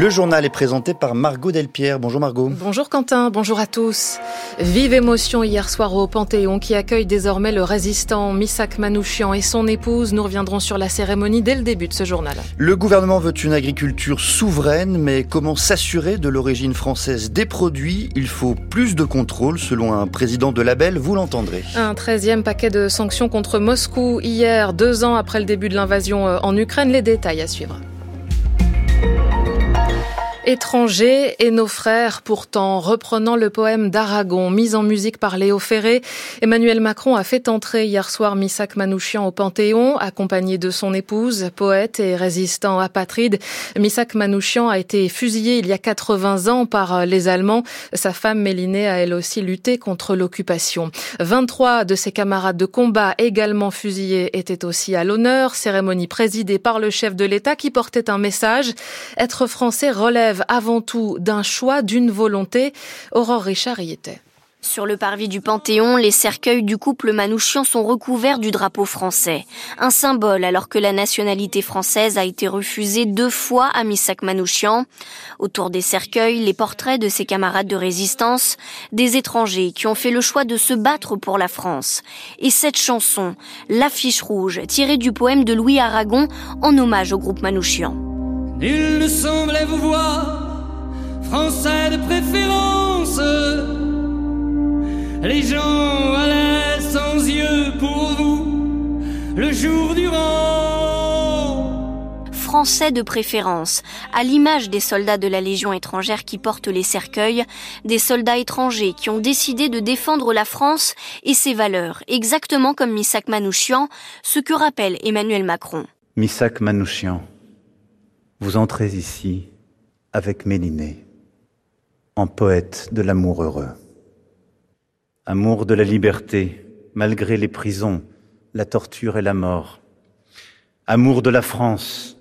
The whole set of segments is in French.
Le journal est présenté par Margot Delpierre. Bonjour Margot. Bonjour Quentin, bonjour à tous. Vive émotion hier soir au Panthéon qui accueille désormais le résistant Misak Manouchian et son épouse. Nous reviendrons sur la cérémonie dès le début de ce journal. Le gouvernement veut une agriculture souveraine, mais comment s'assurer de l'origine française des produits? Il faut plus de contrôle selon un président de label, vous l'entendrez. Un treizième paquet de sanctions contre Moscou hier, deux ans après le début de l'invasion euh, en Ukraine. Les détails à suivre étrangers et nos frères. Pourtant, reprenant le poème d'Aragon, mis en musique par Léo Ferré, Emmanuel Macron a fait entrer hier soir Missak Manouchian au Panthéon, accompagné de son épouse, poète et résistant apatride. Missak Manouchian a été fusillé il y a 80 ans par les Allemands. Sa femme Mélinée a elle aussi lutté contre l'occupation. 23 de ses camarades de combat également fusillés étaient aussi à l'honneur. Cérémonie présidée par le chef de l'État qui portait un message. Être français relève avant tout d'un choix, d'une volonté. Aurore Richard y était. Sur le parvis du Panthéon, les cercueils du couple Manouchian sont recouverts du drapeau français. Un symbole alors que la nationalité française a été refusée deux fois à Missak Manouchian. Autour des cercueils, les portraits de ses camarades de résistance, des étrangers qui ont fait le choix de se battre pour la France. Et cette chanson, L'affiche rouge, tirée du poème de Louis Aragon en hommage au groupe Manouchian. Il ne semblait vous voir, français de préférence. Les gens allaient sans yeux pour vous, le jour durant. Français de préférence, à l'image des soldats de la Légion étrangère qui portent les cercueils, des soldats étrangers qui ont décidé de défendre la France et ses valeurs, exactement comme Missak Manouchian, ce que rappelle Emmanuel Macron. Missak Manouchian vous entrez ici avec Mélinée, en poète de l'amour heureux. Amour de la liberté, malgré les prisons, la torture et la mort. Amour de la France,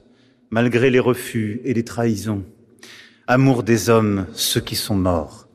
malgré les refus et les trahisons. Amour des hommes, ceux qui sont morts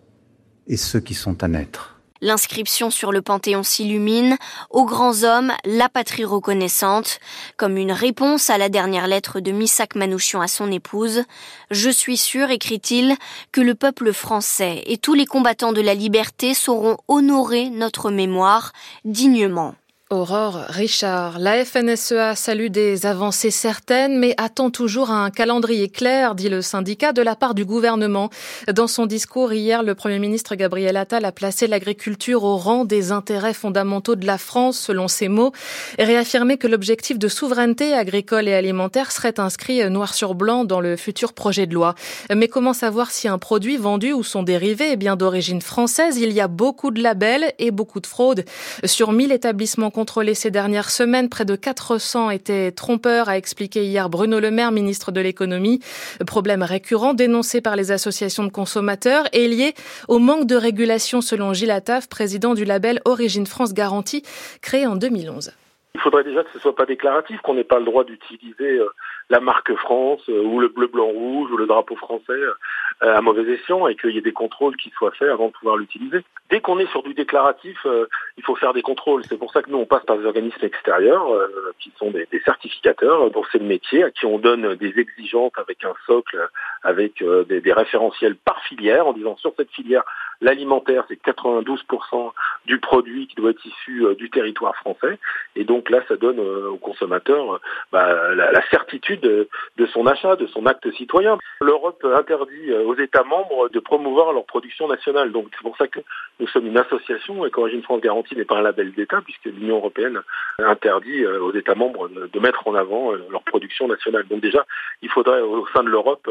et ceux qui sont à naître. L'inscription sur le Panthéon s'illumine, aux grands hommes, la patrie reconnaissante, comme une réponse à la dernière lettre de Missak Manouchian à son épouse. Je suis sûr, écrit-il, que le peuple français et tous les combattants de la liberté sauront honorer notre mémoire dignement. Aurore Richard, la FNSEA salue des avancées certaines, mais attend toujours un calendrier clair, dit le syndicat, de la part du gouvernement. Dans son discours hier, le Premier ministre Gabriel Attal a placé l'agriculture au rang des intérêts fondamentaux de la France, selon ses mots, et réaffirmé que l'objectif de souveraineté agricole et alimentaire serait inscrit noir sur blanc dans le futur projet de loi. Mais comment savoir si un produit vendu ou son dérivé est bien d'origine française? Il y a beaucoup de labels et beaucoup de fraudes. Sur 1000 établissements contrôlés ces dernières semaines. Près de 400 étaient trompeurs, a expliqué hier Bruno Le Maire, ministre de l'économie. Problème récurrent dénoncé par les associations de consommateurs et lié au manque de régulation selon Gilles Attaf, président du label Origine France Garantie, créé en 2011. Il faudrait déjà que ce soit pas déclaratif, qu'on n'ait pas le droit d'utiliser euh, la marque France euh, ou le bleu blanc rouge ou le drapeau français euh, à mauvais escient et qu'il y ait des contrôles qui soient faits avant de pouvoir l'utiliser. Dès qu'on est sur du déclaratif, euh, il faut faire des contrôles. C'est pour ça que nous on passe par des organismes extérieurs qui sont des, certificateurs dont c'est le métier, à qui on donne des exigences avec un socle, avec des référentiels par filière, en disant sur cette filière L'alimentaire, c'est 92% du produit qui doit être issu du territoire français. Et donc là, ça donne au consommateur bah, la, certitude de, son achat, de son acte citoyen. L'Europe interdit euh, aux États membres de promouvoir leur production nationale. Donc c'est pour ça que nous sommes une association et qu'Origine France Garantie n'est pas un label d'État puisque l'Union européenne interdit euh, aux États membres de mettre en avant euh, leur production nationale. Donc déjà, il faudrait au sein de l'Europe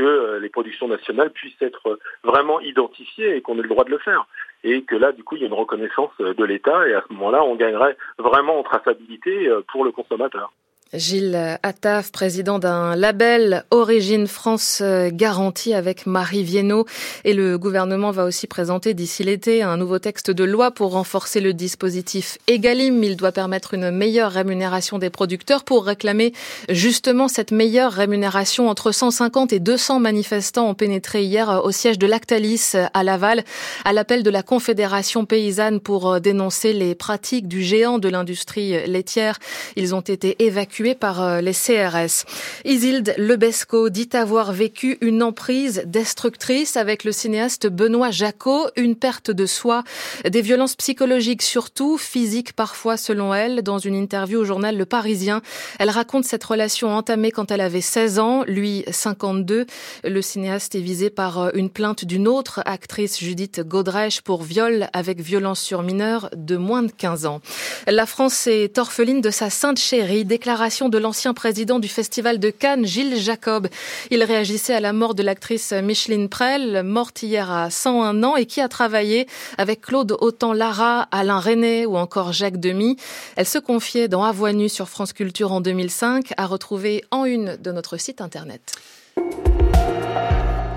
que les productions nationales puissent être vraiment identifiées et qu'on ait le droit de le faire. Et que là, du coup, il y a une reconnaissance de l'État et à ce moment-là, on gagnerait vraiment en traçabilité pour le consommateur. Gilles Attaf, président d'un label Origine France euh, Garantie avec Marie Viennot. Et le gouvernement va aussi présenter d'ici l'été un nouveau texte de loi pour renforcer le dispositif Egalim. Il doit permettre une meilleure rémunération des producteurs pour réclamer justement cette meilleure rémunération. Entre 150 et 200 manifestants ont pénétré hier au siège de Lactalis à Laval à l'appel de la Confédération paysanne pour dénoncer les pratiques du géant de l'industrie laitière. Ils ont été évacués évacués par euh, les CRS. Isilde Lebesco dit avoir vécu une emprise destructrice avec le cinéaste Benoît Jacot, une perte de soi, des violences psychologiques surtout, physiques parfois selon elle. Dans une interview au journal Le Parisien, elle raconte cette relation entamée quand elle avait 16 ans, lui 52. Le cinéaste est visé par euh, une plainte d'une autre actrice, Judith Godrèche, pour viol avec violence sur mineur de moins de 15 ans. La France est orpheline de sa sainte chérie. Déclaration de l'ancien président du Festival de Cannes, Gilles Jacob. Il réagissait à la mort de l'actrice Micheline Prel, morte hier à 101 ans et qui a travaillé avec Claude Autant-Lara, Alain René ou encore Jacques Demy. Elle se confiait dans Nue sur France Culture en 2005, à retrouver en une de notre site internet.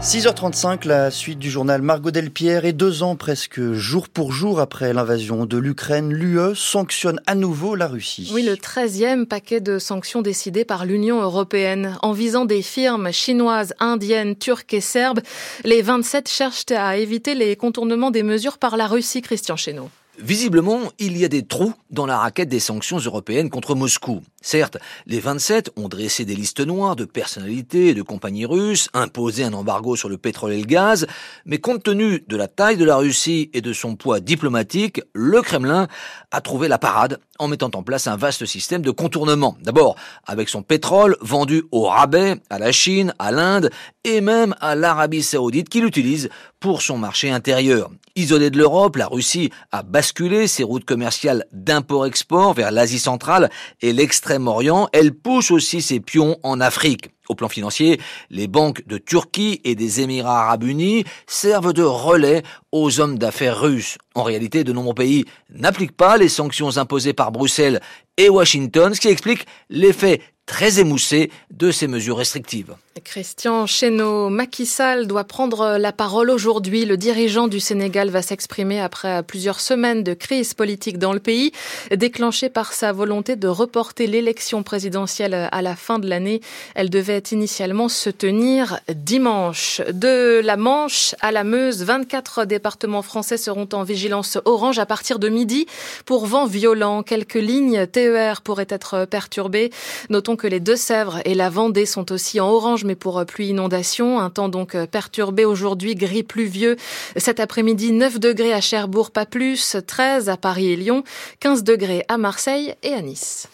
6h35, la suite du journal Margot Delpierre et deux ans presque jour pour jour après l'invasion de l'Ukraine, l'UE sanctionne à nouveau la Russie. Oui, le 13e paquet de sanctions décidé par l'Union européenne en visant des firmes chinoises, indiennes, turques et serbes. Les 27 cherchent à éviter les contournements des mesures par la Russie, Christian Chesneau. Visiblement, il y a des trous dans la raquette des sanctions européennes contre Moscou. Certes, les 27 ont dressé des listes noires de personnalités et de compagnies russes, imposé un embargo sur le pétrole et le gaz, mais compte tenu de la taille de la Russie et de son poids diplomatique, le Kremlin a trouvé la parade en mettant en place un vaste système de contournement. D'abord, avec son pétrole vendu au rabais à la Chine, à l'Inde et même à l'Arabie saoudite qui l'utilise pour son marché intérieur. Isolée de l'Europe, la Russie a basculé ses routes commerciales d'import-export vers l'Asie centrale et l'extrême orient elle pousse aussi ses pions en Afrique. Au plan financier, les banques de Turquie et des Émirats arabes unis servent de relais aux hommes d'affaires russes. En réalité, de nombreux pays n'appliquent pas les sanctions imposées par Bruxelles et Washington, ce qui explique l'effet très émoussé de ces mesures restrictives. Christian Chesneau, Macky Sall doit prendre la parole aujourd'hui. Le dirigeant du Sénégal va s'exprimer après plusieurs semaines de crise politique dans le pays, déclenchée par sa volonté de reporter l'élection présidentielle à la fin de l'année. Elle devait initialement se tenir dimanche. De la Manche à la Meuse, 24 départements français seront en vigilance orange à partir de midi pour vent violent. Quelques lignes TER pourraient être perturbées. Notons que les Deux-Sèvres et la Vendée sont aussi en orange mais pour pluie inondation. Un temps donc perturbé aujourd'hui, gris pluvieux. Cet après-midi, 9 degrés à Cherbourg, pas plus, 13 à Paris et Lyon, 15 degrés à Marseille et à Nice.